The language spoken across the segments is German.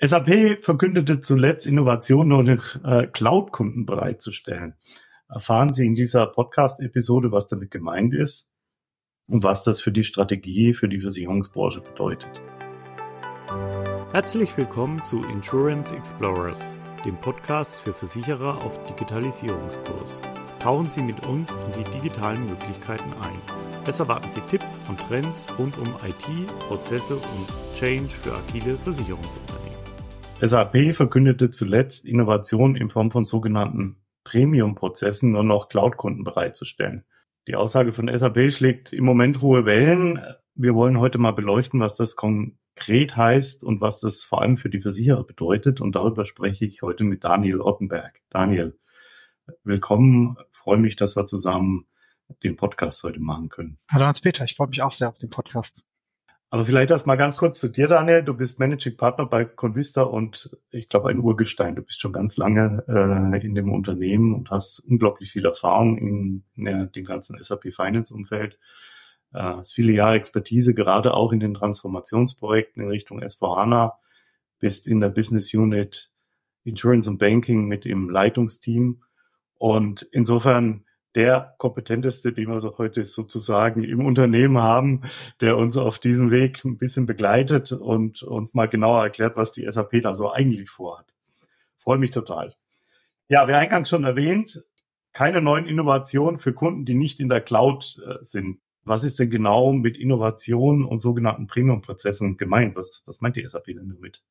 SAP verkündete zuletzt Innovationen und äh, Cloud-Kunden bereitzustellen. Erfahren Sie in dieser Podcast-Episode, was damit gemeint ist und was das für die Strategie für die Versicherungsbranche bedeutet. Herzlich willkommen zu Insurance Explorers, dem Podcast für Versicherer auf Digitalisierungskurs. Tauchen Sie mit uns in die digitalen Möglichkeiten ein. Es erwarten Sie Tipps und Trends rund um IT, Prozesse und Change für agile Versicherungsunternehmen. SAP verkündete zuletzt Innovationen in Form von sogenannten Premium-Prozessen nur noch Cloud-Kunden bereitzustellen. Die Aussage von SAP schlägt im Moment hohe Wellen. Wir wollen heute mal beleuchten, was das konkret heißt und was das vor allem für die Versicherer bedeutet. Und darüber spreche ich heute mit Daniel Ottenberg. Daniel, willkommen. freue mich, dass wir zusammen den Podcast heute machen können. Hallo Hans-Peter, ich freue mich auch sehr auf den Podcast. Aber vielleicht erst mal ganz kurz zu dir, Daniel. Du bist Managing Partner bei Convista und ich glaube ein Urgestein. Du bist schon ganz lange äh, in dem Unternehmen und hast unglaublich viel Erfahrung in, in dem ganzen SAP Finance Umfeld. Äh, hast viele Jahre Expertise, gerade auch in den Transformationsprojekten in Richtung S4HANA. Bist in der Business Unit Insurance und Banking mit im Leitungsteam. Und insofern der kompetenteste, den wir heute sozusagen im Unternehmen haben, der uns auf diesem Weg ein bisschen begleitet und uns mal genauer erklärt, was die SAP da so eigentlich vorhat. Freue mich total. Ja, wie eingangs schon erwähnt, keine neuen Innovationen für Kunden, die nicht in der Cloud äh, sind. Was ist denn genau mit Innovationen und sogenannten Premium-Prozessen gemeint? Was, was meint die SAP denn damit?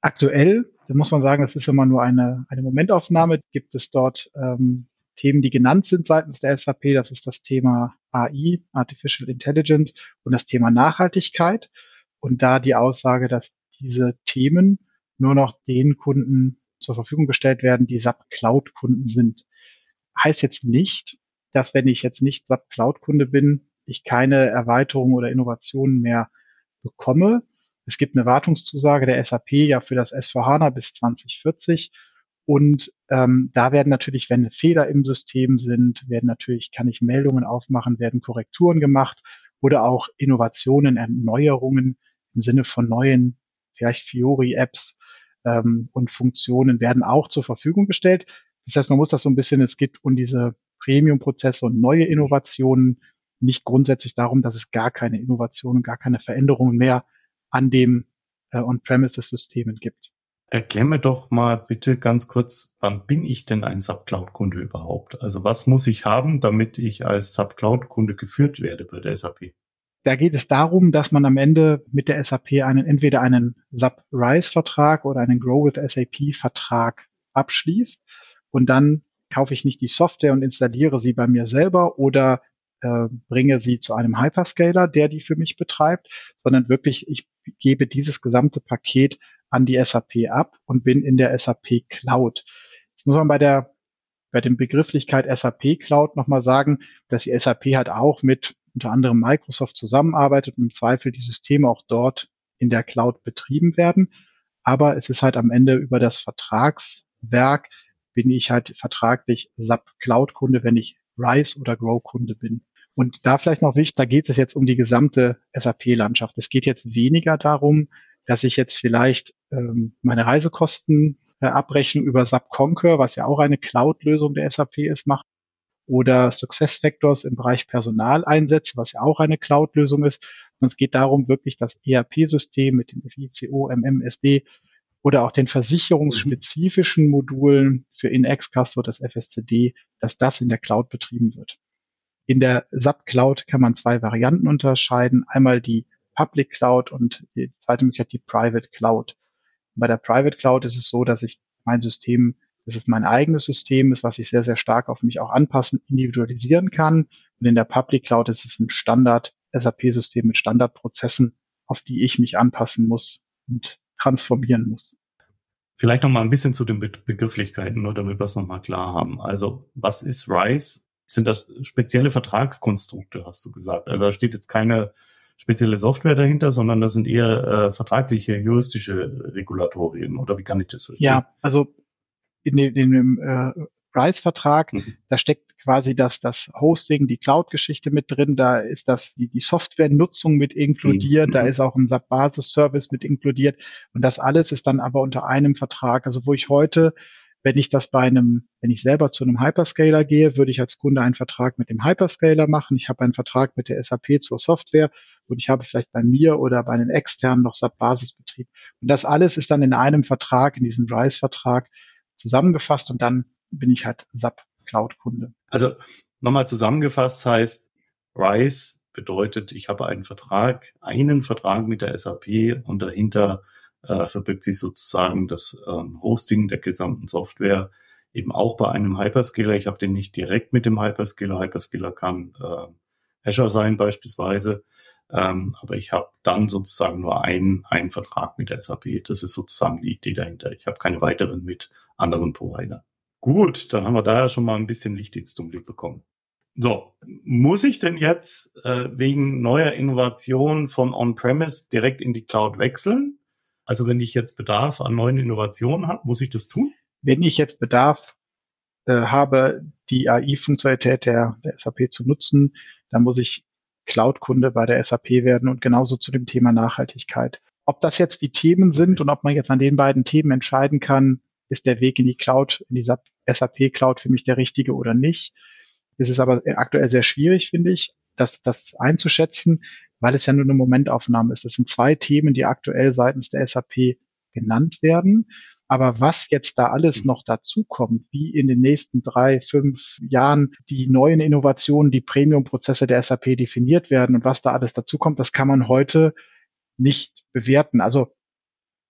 Aktuell, da muss man sagen, das ist immer nur eine, eine Momentaufnahme, gibt es dort ähm, Themen, die genannt sind seitens der SAP. Das ist das Thema AI, Artificial Intelligence und das Thema Nachhaltigkeit. Und da die Aussage, dass diese Themen nur noch den Kunden zur Verfügung gestellt werden, die SAP Cloud Kunden sind. Heißt jetzt nicht, dass wenn ich jetzt nicht SAP Cloud Kunde bin, ich keine Erweiterungen oder Innovationen mehr bekomme. Es gibt eine Wartungszusage der SAP ja für das S4HANA bis 2040 und ähm, da werden natürlich, wenn Fehler im System sind, werden natürlich, kann ich Meldungen aufmachen, werden Korrekturen gemacht oder auch Innovationen, Erneuerungen im Sinne von neuen, vielleicht Fiori-Apps ähm, und Funktionen werden auch zur Verfügung gestellt. Das heißt, man muss das so ein bisschen, es geht um diese Premium-Prozesse und neue Innovationen, nicht grundsätzlich darum, dass es gar keine Innovationen, gar keine Veränderungen mehr an dem äh, On-Premises-Systemen gibt. Erklär mir doch mal bitte ganz kurz, wann bin ich denn ein Subcloud-Kunde überhaupt? Also was muss ich haben, damit ich als Subcloud-Kunde geführt werde bei der SAP? Da geht es darum, dass man am Ende mit der SAP einen, entweder einen SAP RISE-Vertrag oder einen Grow with SAP-Vertrag abschließt. Und dann kaufe ich nicht die Software und installiere sie bei mir selber oder äh, bringe sie zu einem Hyperscaler, der die für mich betreibt, sondern wirklich, ich gebe dieses gesamte Paket an die SAP ab und bin in der SAP Cloud. Jetzt muss man bei der bei dem Begrifflichkeit SAP Cloud nochmal sagen, dass die SAP halt auch mit unter anderem Microsoft zusammenarbeitet und im Zweifel die Systeme auch dort in der Cloud betrieben werden. Aber es ist halt am Ende über das Vertragswerk bin ich halt vertraglich SAP Cloud Kunde, wenn ich Rise oder Grow Kunde bin. Und da vielleicht noch wichtig, da geht es jetzt um die gesamte SAP-Landschaft. Es geht jetzt weniger darum, dass ich jetzt vielleicht ähm, meine Reisekosten äh, abrechnen über SAP Concur, was ja auch eine Cloud-Lösung der SAP ist, mache, oder SuccessFactors im Bereich Personal einsetze, was ja auch eine Cloud-Lösung ist. Und es geht darum, wirklich das ERP-System mit dem FICO, MMSD oder auch den versicherungsspezifischen Modulen für InExcast oder das FSCD, dass das in der Cloud betrieben wird. In der SAP Cloud kann man zwei Varianten unterscheiden. Einmal die Public Cloud und die zweite Möglichkeit die Private Cloud. Bei der Private Cloud ist es so, dass ich mein System, dass es mein eigenes System ist, was ich sehr, sehr stark auf mich auch anpassen, individualisieren kann. Und in der Public Cloud ist es ein Standard SAP-System mit Standardprozessen, auf die ich mich anpassen muss und transformieren muss. Vielleicht noch mal ein bisschen zu den Be Begrifflichkeiten, nur damit wir es noch mal klar haben. Also was ist RISE? Sind das spezielle Vertragskonstrukte, hast du gesagt? Also da steht jetzt keine spezielle Software dahinter, sondern das sind eher äh, vertragliche, juristische Regulatorien. Oder wie kann ich das verstehen? Ja, also in dem, in dem äh, RISE-Vertrag. Mhm. Da steckt quasi das, das Hosting, die Cloud-Geschichte mit drin. Da ist das die, die Software-Nutzung mit inkludiert. Mhm. Da ist auch ein SAP-Basis-Service mit inkludiert. Und das alles ist dann aber unter einem Vertrag. Also wo ich heute wenn ich das bei einem, wenn ich selber zu einem Hyperscaler gehe, würde ich als Kunde einen Vertrag mit dem Hyperscaler machen. Ich habe einen Vertrag mit der SAP zur Software und ich habe vielleicht bei mir oder bei einem externen noch SAP-Basisbetrieb. Und das alles ist dann in einem Vertrag, in diesem RISE-Vertrag zusammengefasst und dann bin ich halt SAP Cloud-Kunde. Also nochmal zusammengefasst heißt, RISE bedeutet, ich habe einen Vertrag, einen Vertrag mit der SAP und dahinter äh, verbirgt sich sozusagen das ähm, Hosting der gesamten Software eben auch bei einem Hyperscaler. Ich habe den nicht direkt mit dem Hyperscaler. Hyperscaler kann äh, Azure sein beispielsweise. Ähm, aber ich habe dann sozusagen nur einen, einen Vertrag mit der SAP. Das ist sozusagen die Idee dahinter. Ich habe keine weiteren mit anderen Providern. Gut, dann haben wir da ja schon mal ein bisschen Licht ins Dunkel bekommen. So, muss ich denn jetzt äh, wegen neuer Innovationen von On-Premise direkt in die Cloud wechseln? Also wenn ich jetzt Bedarf an neuen Innovationen habe, muss ich das tun? Wenn ich jetzt Bedarf äh, habe, die AI-Funktionalität der, der SAP zu nutzen, dann muss ich Cloud-Kunde bei der SAP werden und genauso zu dem Thema Nachhaltigkeit. Ob das jetzt die Themen sind und ob man jetzt an den beiden Themen entscheiden kann, ist der Weg in die Cloud, in die SAP Cloud für mich der richtige oder nicht. Es ist aber aktuell sehr schwierig, finde ich, das, das einzuschätzen weil es ja nur eine Momentaufnahme ist. Es sind zwei Themen, die aktuell seitens der SAP genannt werden. Aber was jetzt da alles noch dazukommt, wie in den nächsten drei, fünf Jahren die neuen Innovationen, die Premium-Prozesse der SAP definiert werden und was da alles dazukommt, das kann man heute nicht bewerten. Also,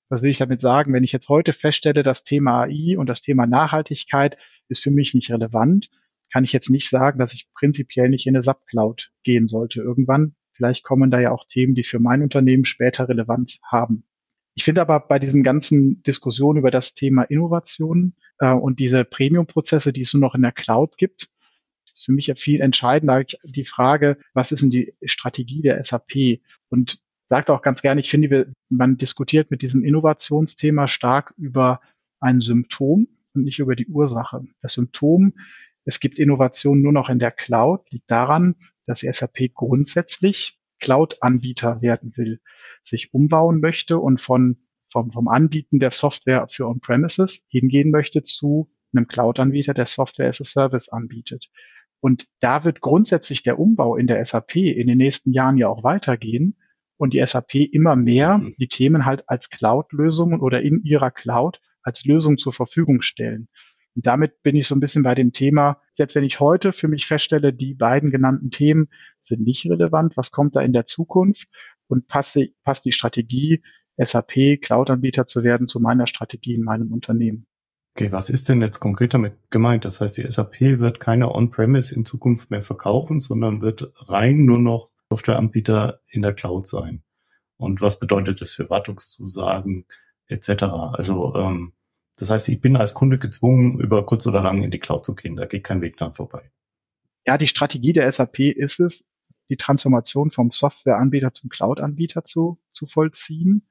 was will ich damit sagen? Wenn ich jetzt heute feststelle, das Thema AI und das Thema Nachhaltigkeit ist für mich nicht relevant, kann ich jetzt nicht sagen, dass ich prinzipiell nicht in eine SAP-Cloud gehen sollte irgendwann, Vielleicht kommen da ja auch Themen, die für mein Unternehmen später Relevanz haben. Ich finde aber bei diesen ganzen Diskussionen über das Thema Innovation äh, und diese Premium-Prozesse, die es nur noch in der Cloud gibt, ist für mich viel entscheidender die Frage, was ist denn die Strategie der SAP? Und sagt auch ganz gerne, ich finde, man diskutiert mit diesem Innovationsthema stark über ein Symptom und nicht über die Ursache. Das Symptom, es gibt Innovation nur noch in der Cloud, liegt daran, dass SAP grundsätzlich Cloud-Anbieter werden will, sich umbauen möchte und von, vom, vom Anbieten der Software für On-Premises hingehen möchte zu einem Cloud-Anbieter, der Software as a Service anbietet. Und da wird grundsätzlich der Umbau in der SAP in den nächsten Jahren ja auch weitergehen und die SAP immer mehr die Themen halt als Cloud-Lösungen oder in ihrer Cloud als Lösung zur Verfügung stellen. Und damit bin ich so ein bisschen bei dem Thema, selbst wenn ich heute für mich feststelle, die beiden genannten Themen sind nicht relevant, was kommt da in der Zukunft und passt, passt die Strategie, SAP Cloud-Anbieter zu werden, zu meiner Strategie in meinem Unternehmen. Okay, was ist denn jetzt konkret damit gemeint? Das heißt, die SAP wird keine On-Premise in Zukunft mehr verkaufen, sondern wird rein nur noch Softwareanbieter in der Cloud sein. Und was bedeutet das für Wartungszusagen etc.? Also ähm, das heißt, ich bin als Kunde gezwungen, über kurz oder lang in die Cloud zu gehen. Da geht kein Weg dran vorbei. Ja, die Strategie der SAP ist es, die Transformation vom Softwareanbieter zum Cloud-Anbieter zu, zu vollziehen.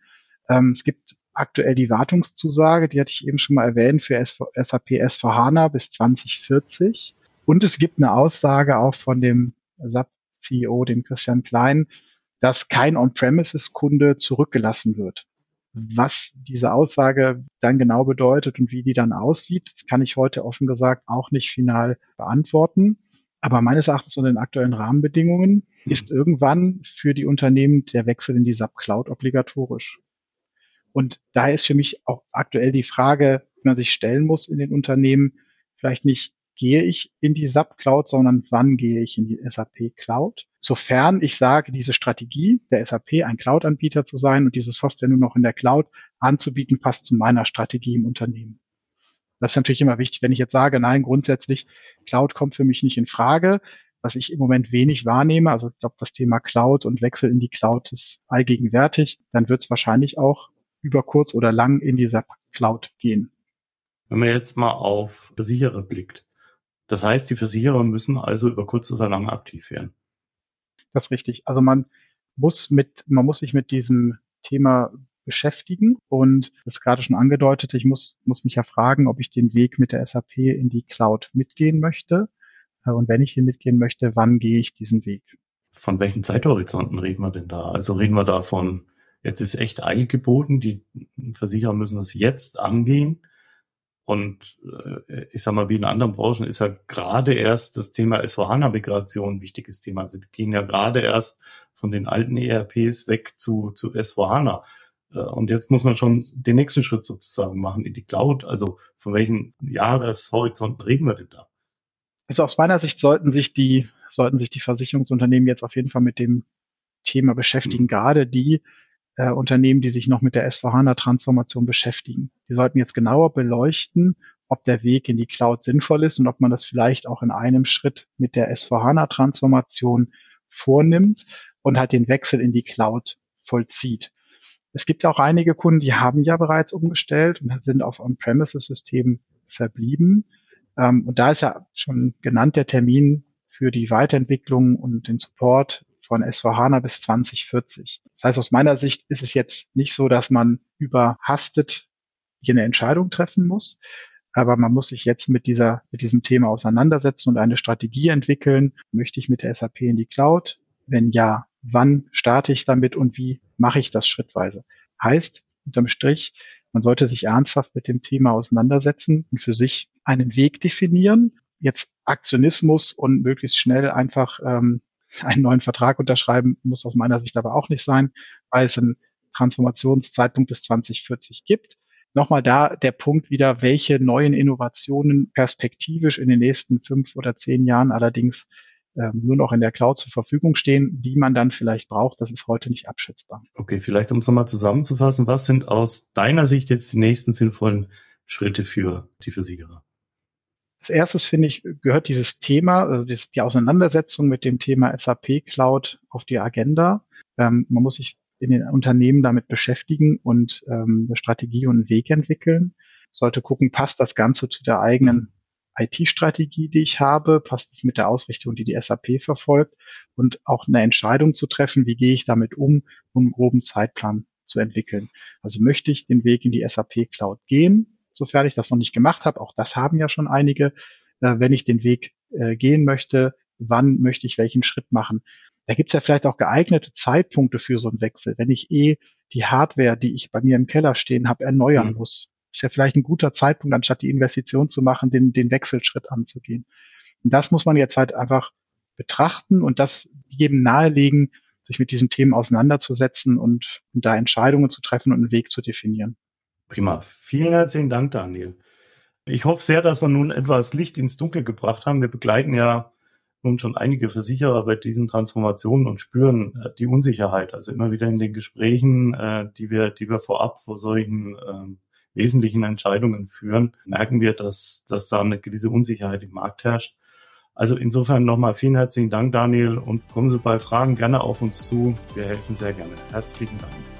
Ähm, es gibt aktuell die Wartungszusage, die hatte ich eben schon mal erwähnt, für SAP S4HANA bis 2040. Und es gibt eine Aussage auch von dem SAP-CEO, dem Christian Klein, dass kein On-Premises-Kunde zurückgelassen wird. Was diese Aussage dann genau bedeutet und wie die dann aussieht, das kann ich heute offen gesagt auch nicht final beantworten. Aber meines Erachtens unter den aktuellen Rahmenbedingungen hm. ist irgendwann für die Unternehmen der Wechsel in die SAP Cloud obligatorisch. Und daher ist für mich auch aktuell die Frage, die man sich stellen muss in den Unternehmen, vielleicht nicht, gehe ich in die SAP Cloud, sondern wann gehe ich in die SAP Cloud? Sofern ich sage, diese Strategie der SAP, ein Cloud-Anbieter zu sein und diese Software nur noch in der Cloud anzubieten, passt zu meiner Strategie im Unternehmen. Das ist natürlich immer wichtig, wenn ich jetzt sage, nein, grundsätzlich Cloud kommt für mich nicht in Frage, was ich im Moment wenig wahrnehme, also ich glaube, das Thema Cloud und Wechsel in die Cloud ist allgegenwärtig, dann wird es wahrscheinlich auch über kurz oder lang in die SAP Cloud gehen. Wenn man jetzt mal auf Versicherer blickt, das heißt, die Versicherer müssen also über kurz oder lang aktiv werden. Das ist richtig. Also man muss mit, man muss sich mit diesem Thema beschäftigen. Und das ist gerade schon angedeutet, ich muss, muss mich ja fragen, ob ich den Weg mit der SAP in die Cloud mitgehen möchte. Äh, und wenn ich den mitgehen möchte, wann gehe ich diesen Weg? Von welchen Zeithorizonten reden wir denn da? Also reden wir da von, jetzt ist echt Eil geboten, die Versicherer müssen das jetzt angehen. Und äh, ich sag mal, wie in anderen Branchen ist ja gerade erst das Thema S4HANA-Migration ein wichtiges Thema. Also die gehen ja gerade erst von den alten ERPs weg zu, zu S4HANA. Äh, und jetzt muss man schon den nächsten Schritt sozusagen machen in die Cloud. Also von welchen Jahreshorizonten reden wir denn da? Also aus meiner Sicht sollten sich die, sollten sich die Versicherungsunternehmen jetzt auf jeden Fall mit dem Thema beschäftigen, mhm. gerade die, äh, Unternehmen, die sich noch mit der S4HANA-Transformation beschäftigen. Die sollten jetzt genauer beleuchten, ob der Weg in die Cloud sinnvoll ist und ob man das vielleicht auch in einem Schritt mit der S4HANA-Transformation vornimmt und halt den Wechsel in die Cloud vollzieht. Es gibt auch einige Kunden, die haben ja bereits umgestellt und sind auf On-Premises-Systemen verblieben. Ähm, und da ist ja schon genannt der Termin für die Weiterentwicklung und den Support von S4HANA bis 2040. Das heißt, aus meiner Sicht ist es jetzt nicht so, dass man überhastet hier eine Entscheidung treffen muss, aber man muss sich jetzt mit dieser, mit diesem Thema auseinandersetzen und eine Strategie entwickeln. Möchte ich mit der SAP in die Cloud? Wenn ja, wann starte ich damit und wie mache ich das schrittweise? Heißt, unterm Strich, man sollte sich ernsthaft mit dem Thema auseinandersetzen und für sich einen Weg definieren. Jetzt Aktionismus und möglichst schnell einfach ähm, einen neuen Vertrag unterschreiben, muss aus meiner Sicht aber auch nicht sein, weil es einen Transformationszeitpunkt bis 2040 gibt. Nochmal da der Punkt wieder, welche neuen Innovationen perspektivisch in den nächsten fünf oder zehn Jahren allerdings ähm, nur noch in der Cloud zur Verfügung stehen, die man dann vielleicht braucht, das ist heute nicht abschätzbar. Okay, vielleicht um es nochmal zusammenzufassen, was sind aus deiner Sicht jetzt die nächsten sinnvollen Schritte für die Versicherer? Als erstes finde ich, gehört dieses Thema, also die Auseinandersetzung mit dem Thema SAP Cloud auf die Agenda. Ähm, man muss sich in den Unternehmen damit beschäftigen und ähm, eine Strategie und einen Weg entwickeln. Sollte gucken, passt das Ganze zu der eigenen IT-Strategie, die ich habe, passt es mit der Ausrichtung, die die SAP verfolgt und auch eine Entscheidung zu treffen, wie gehe ich damit um, um einen groben Zeitplan zu entwickeln. Also möchte ich den Weg in die SAP Cloud gehen, sofern ich das noch nicht gemacht habe. Auch das haben ja schon einige. Äh, wenn ich den Weg äh, gehen möchte, wann möchte ich welchen Schritt machen? Da gibt es ja vielleicht auch geeignete Zeitpunkte für so einen Wechsel. Wenn ich eh die Hardware, die ich bei mir im Keller stehen habe, erneuern mhm. muss, ist ja vielleicht ein guter Zeitpunkt, anstatt die Investition zu machen, den, den Wechselschritt anzugehen. Und das muss man jetzt halt einfach betrachten und das jedem nahelegen, sich mit diesen Themen auseinanderzusetzen und, und da Entscheidungen zu treffen und einen Weg zu definieren. Prima. Vielen herzlichen Dank, Daniel. Ich hoffe sehr, dass wir nun etwas Licht ins Dunkel gebracht haben. Wir begleiten ja nun schon einige Versicherer bei diesen Transformationen und spüren äh, die Unsicherheit. Also immer wieder in den Gesprächen, äh, die wir, die wir vorab vor solchen äh, wesentlichen Entscheidungen führen, merken wir, dass, dass da eine gewisse Unsicherheit im Markt herrscht. Also insofern nochmal vielen herzlichen Dank, Daniel, und kommen Sie bei Fragen gerne auf uns zu. Wir helfen sehr gerne. Herzlichen Dank.